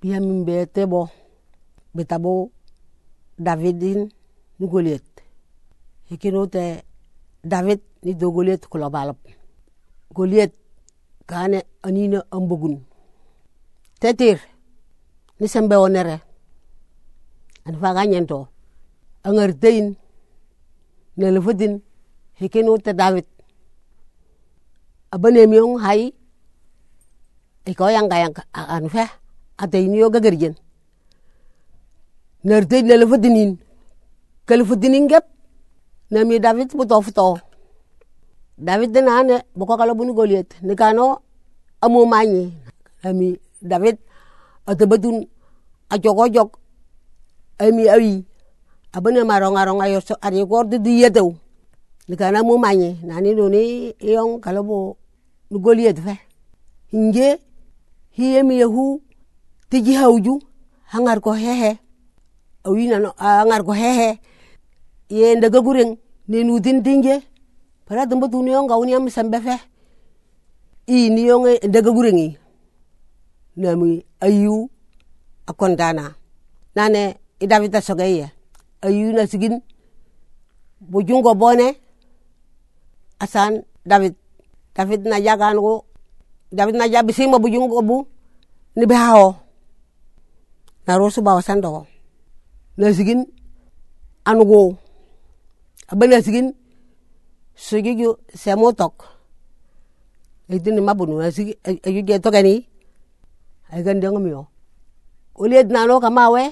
Biyamin bee tebo bitabu Davidin ni Goliat hikinu te David ni do Goliat kulo goliet kane anina ambogun. Tetir ni sembe wo nere ani faga ñento aŋar teyin nelefudin hikinu te David. Abanemiyon hay iko yanga yanga ate ini yo gagarjen. Nerte nelefatinin. Kelefatinin gap nami David puto futo. David na ane boko kala bunu Goliat. Nikano amu manyi. Nami David atabatun acok-ocok ami awi. Abane marong-arong ayo so ari kor di diyatau. Nikana mu manyi. Nani doni iyong kala bo nu Goliat fe. Hinge hiye mi yahu tiji hauju hangar ko hehe. Awina no hangar ko hehe. Ye ndaga gureng ne nutin tinje para tumbo tuni yong gauni am sambe fe i ni yong ndaga gurengi. Nami ayu akontana nane idavita sogeye ayu na sigin. Bujungo bone. Asan david. David na jagan ko David na jabi sima bujung bu. Ni behao na rosu bawa sando na sigin anugo. Aba na sigin sujuju semotok itu ni mabunu. Na sigi ayu je tokani ay gan deng miyo uliet na no kamawe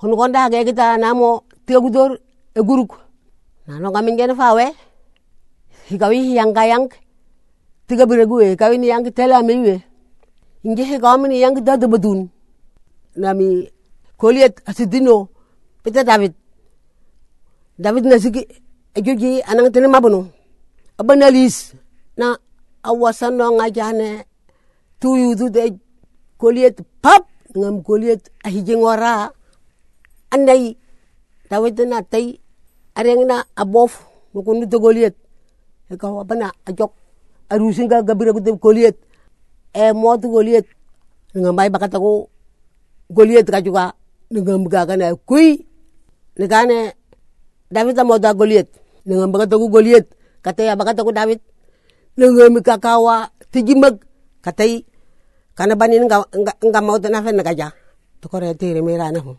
hunu konda ge kita namo tiagudor e guruk na no kamin gen fawe? Hikawi yang kayang tiga bire gue kawin yang tela mewe inge he kamin yang dada badun nami koliet asidino pita david. David na sigi ejoji anang tene mabono. Abana lis na awasan no ngajane tuyu tu de koliet pap ngam koliet ahijeng wara. Andai david na tai areng na abof nukunu to goliet ikaw abana ajok arusin gabira ko goliet e motu goliet nga mai bakata ko goliet ka juga nga mga ka na kuy ni kane david mo da goliet nga bakata ko goliet katay bakata ko david? Nga mga kawa tijimag. Katay kana banin nga nga mau na fen nagaja to ko re tire mera na ho